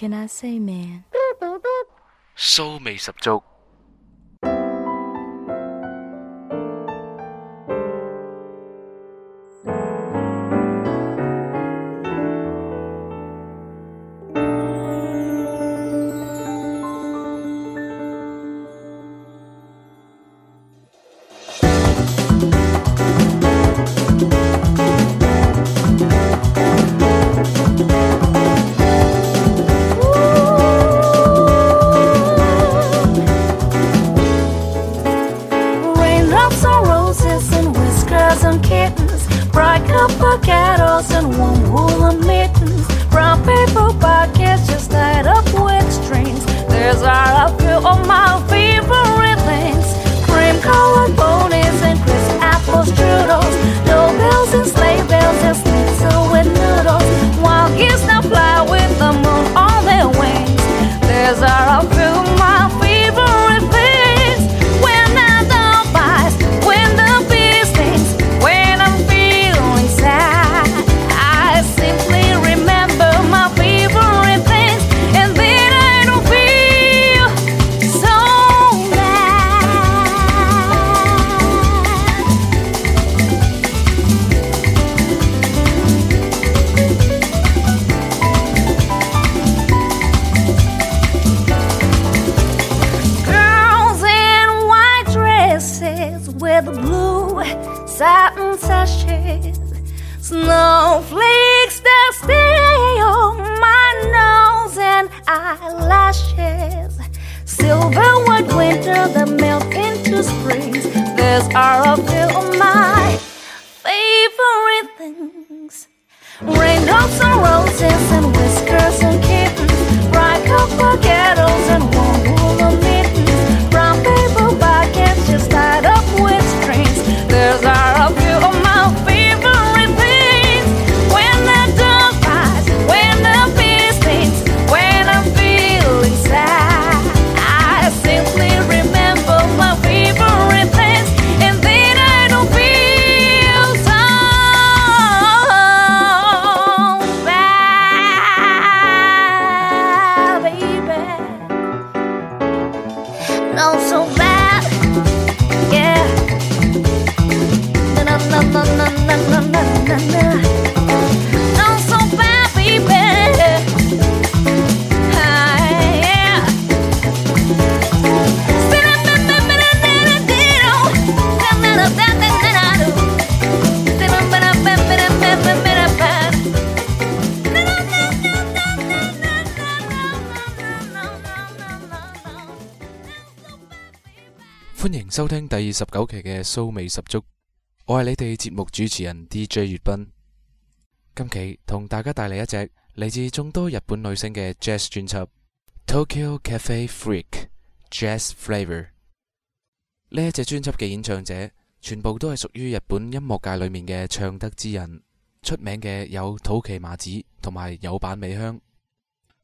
can I say, man? 骚味十足。 迎收聽第二十九期嘅騷味十足，我係你哋節目主持人 DJ 粵斌。今期同大家帶嚟一隻嚟自眾多日本女星嘅 Jazz 專輯《Tokyo Cafe Freak Jazz Flavor》。呢一隻專輯嘅演唱者全部都係屬於日本音樂界裏面嘅唱得之人，出名嘅有土岐麻子同埋有坂美香。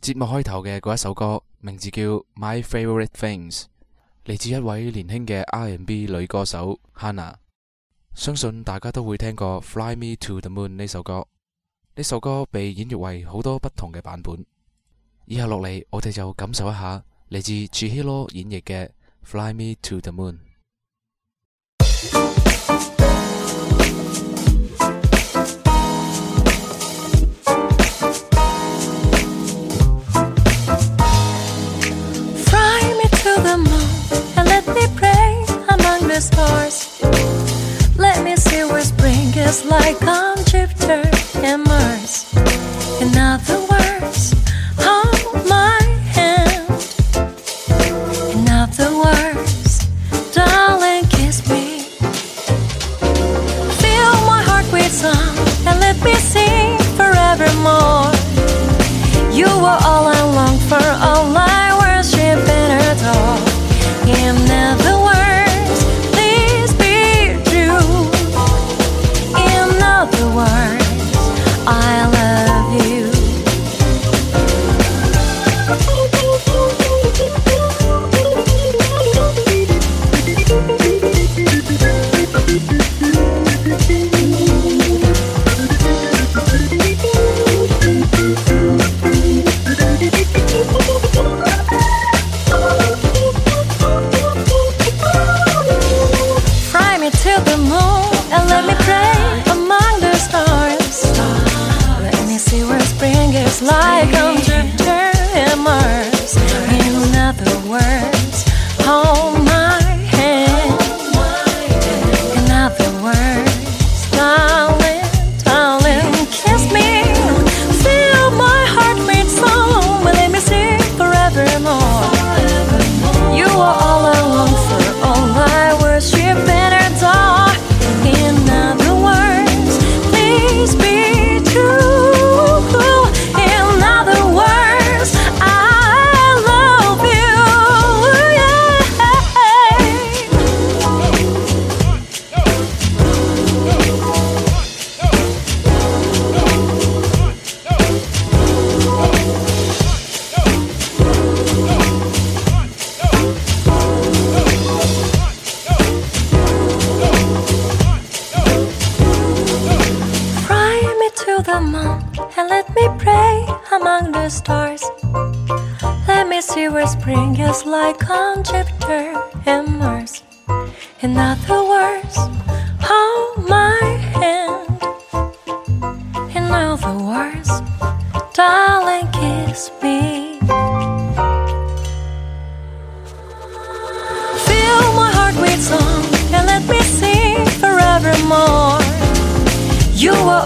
節目開頭嘅嗰一首歌名字叫《My Favorite Things》。 嚟自一位年輕嘅 R&B 女歌手 Hannah，相信大家都會聽過《Fly Me to the Moon》呢首歌。呢首歌被演繹為好多不同嘅版本。以下落嚟，我哋就感受一下嚟自 Chihiro 演繹嘅《Fly Me to the Moon》。 stars. Let me see where spring is like on Jupiter and Mars. In other words, Jupiter and Mars. In other words, hold my hand. In other words, darling, kiss me. Fill my heart with song and let me sing forevermore. You are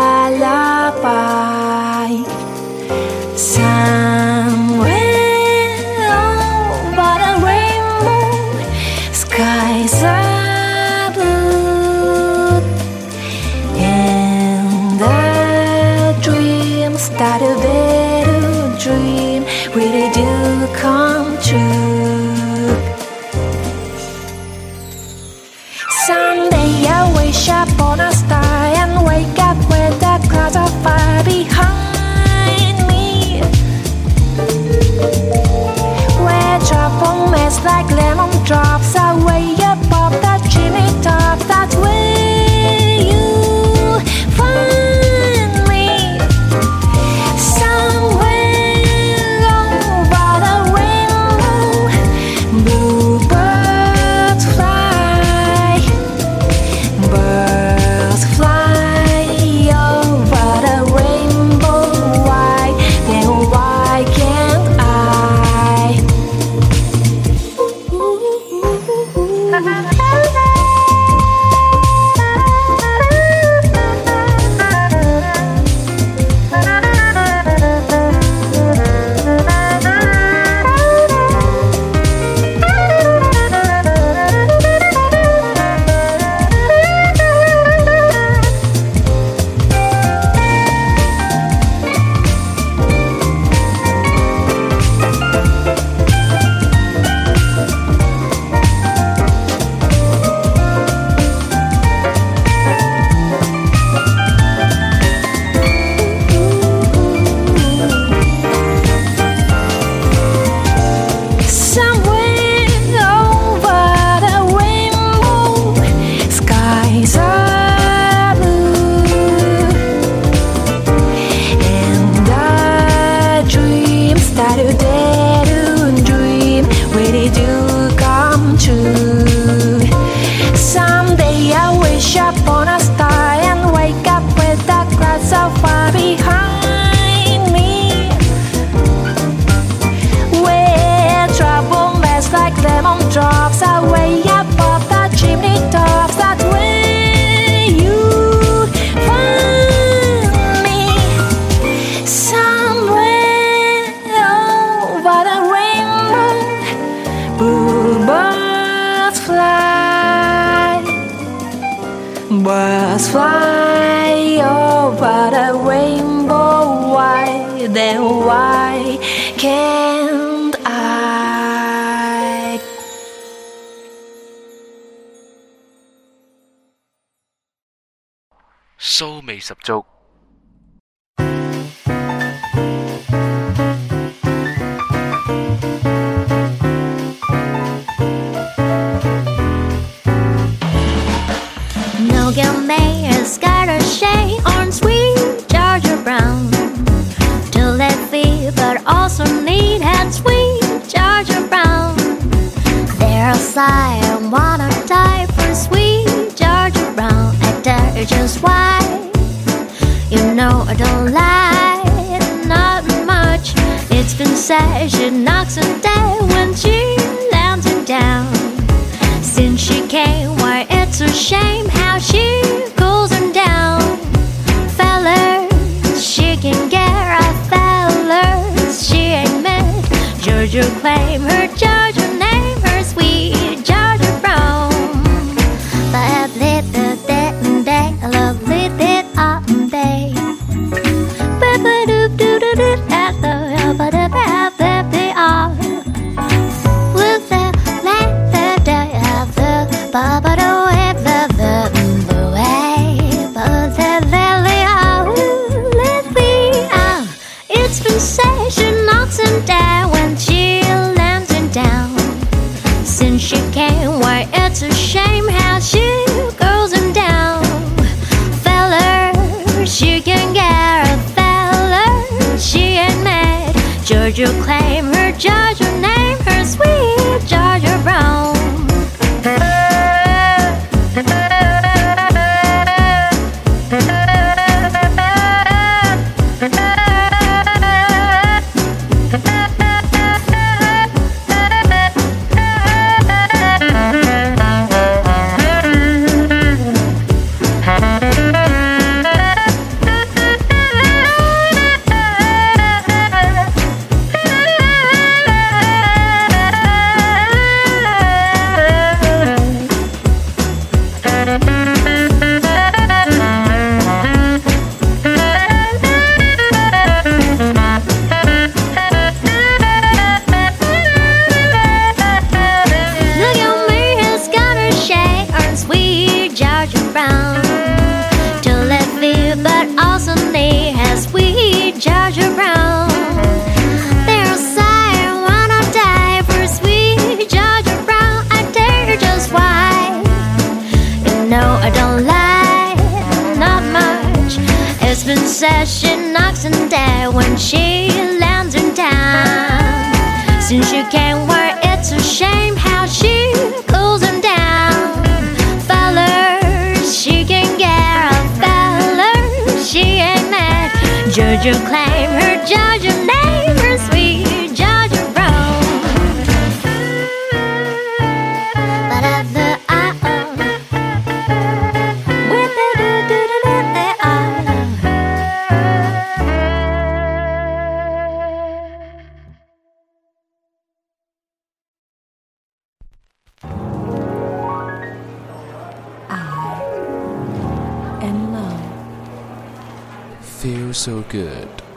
Birds fly oh, over a rainbow. Why then why can't I? Soul 味十足。Also need had sweet Georgia Brown. There's I wanna die for sweet Georgia Brown. I tell you just why. You know I don't lie, not much. It's been said she knocks her dead when she lands it down. Since she came, why it's a shame how she Georgia claim her Georgia she came why it's a shame how she goes him down. Feller she can get a feller she ain't mad. Georgia claim her Georgia Georgia claim her Georgia good。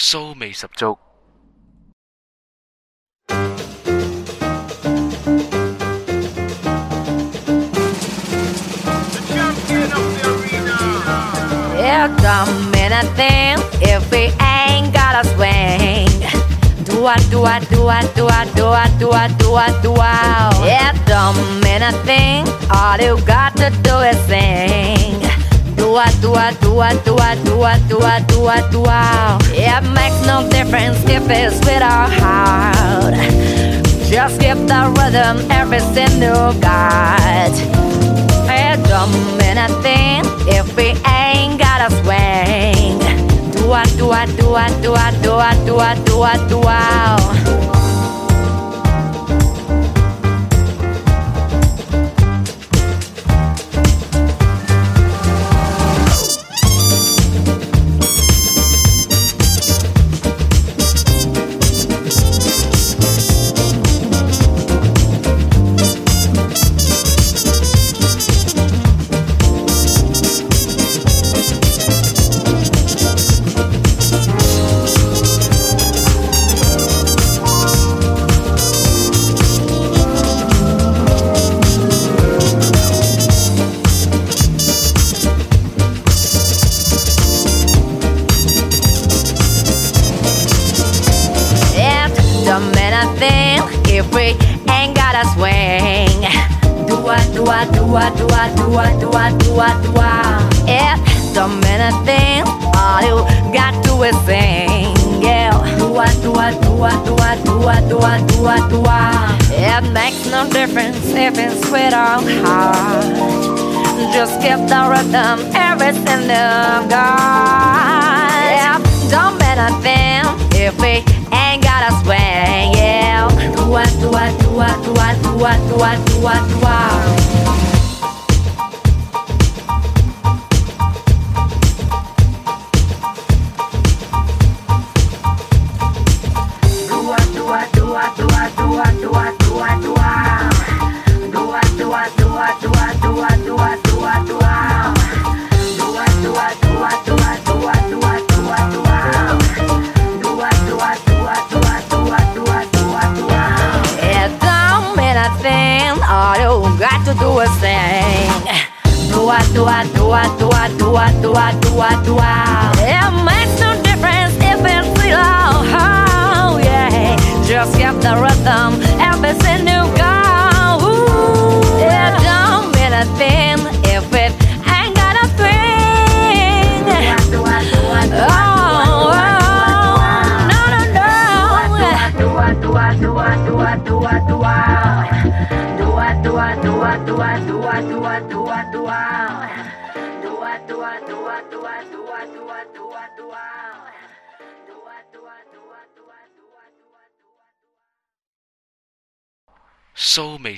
十足。It don't mean a thing if we ain't got a swing. Do I, do I, do I, do I, do I, do I, do I, do I. It don't mean a thing. All you got to do is sing tua, tua, tua, tua, tua, tua, tua, tua. It makes no difference if it's with our heart. Just give the rhythm everything you got. It don't mean a thing if we ain't got a swing. Tua, tua, tua, tua, tua, tua, tua, tua. Do I, do I, do I, do I, don't mean a thing. All you got to is sing. Yeah. Do I, do I, do I, do I, do I, do I, do I, do I. It makes no difference if it's sweet or hard. Just keep the rhythm, everything got. Yeah, don't mean a thing if we ain't got a swing. Yeah, do I, do I, do I, do I, do I, do I, do I, do I. do a thing. Do a do a do a do a do a do a do a do a. It makes no difference if it's low, oh, yeah. Just keep the rhythm Everything you seen go. Ooh, it don't mean a thing if it ain't got a thing. Oh, oh, no, no, no. Do a do a do a do a do a do a. tua, tua, tua, tua, tua. Tua, tua, tua, tua, tua, tua, tua, tua. Show mì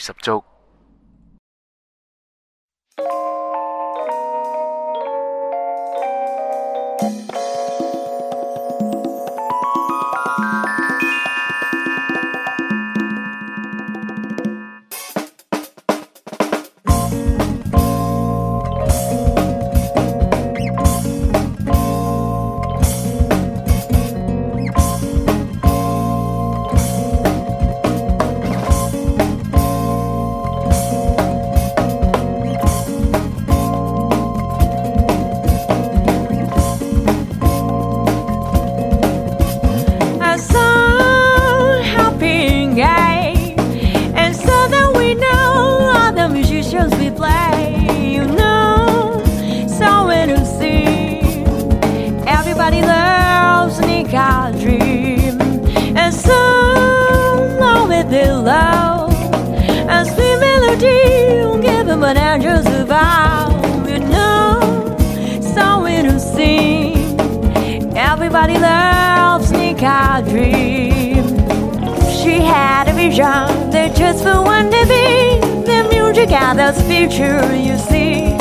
a vision just for one day be the music gathers future. You see,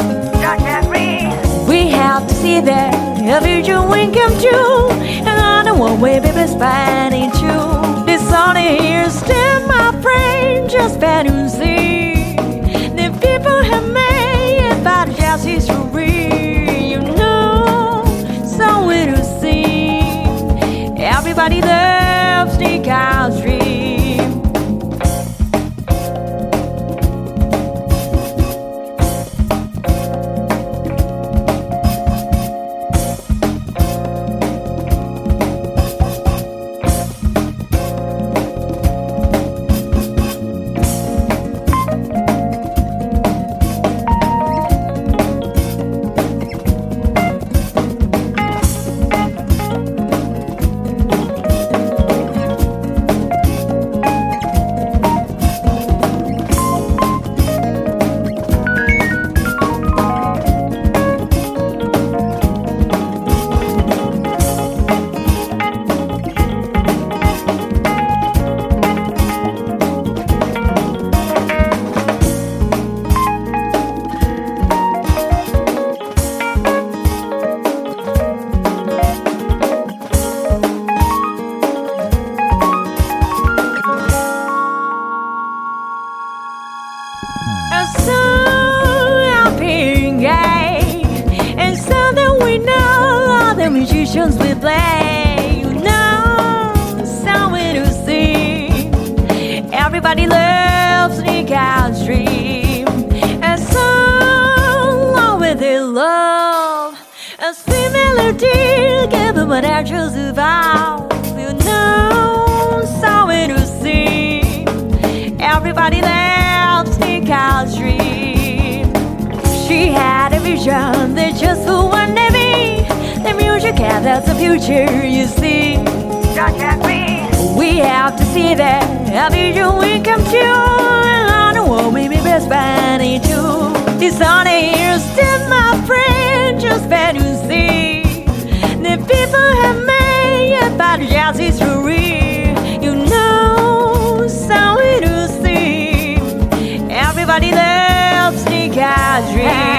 we have to see that a future will come true. And I know what way baby's planning to. This only here stand my friend, just better to see. The people have made about just history. You know, so we to see. Everybody loves the Dream. That just for one day be the music had that's the future, you see. We have to see that a vision will come true. And I know what we be best friend too. It's on here, still my friend, just better to see. The people have made about jazz history. You know, so it to see. Everybody loves Nick Dream.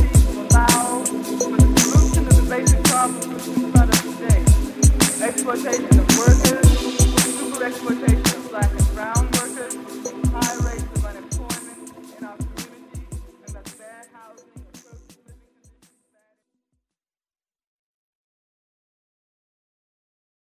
Exploitation of workers, super exploitation